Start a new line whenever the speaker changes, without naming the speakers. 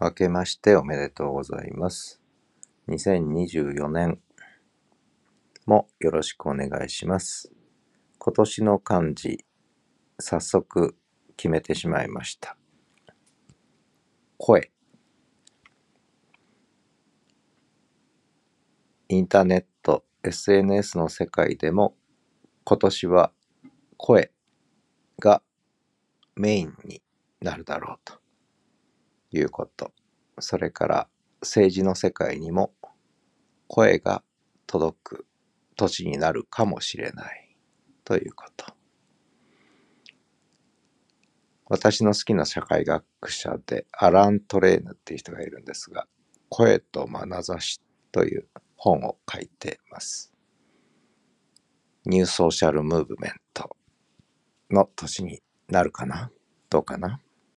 明けましておめでとうございます。2024年もよろしくお願いします。今年の漢字、早速決めてしまいました。声。インターネット、SNS の世界でも今年は声がメインになるだろうということ。それから政治の世界にも声が届く年になるかもしれないということ。私の好きな社会学者でアラン・トレーヌっていう人がいるんですが、声と眼差しという本を書いてます。ニューソーシャルムーブメントの年になるかな？どうかな？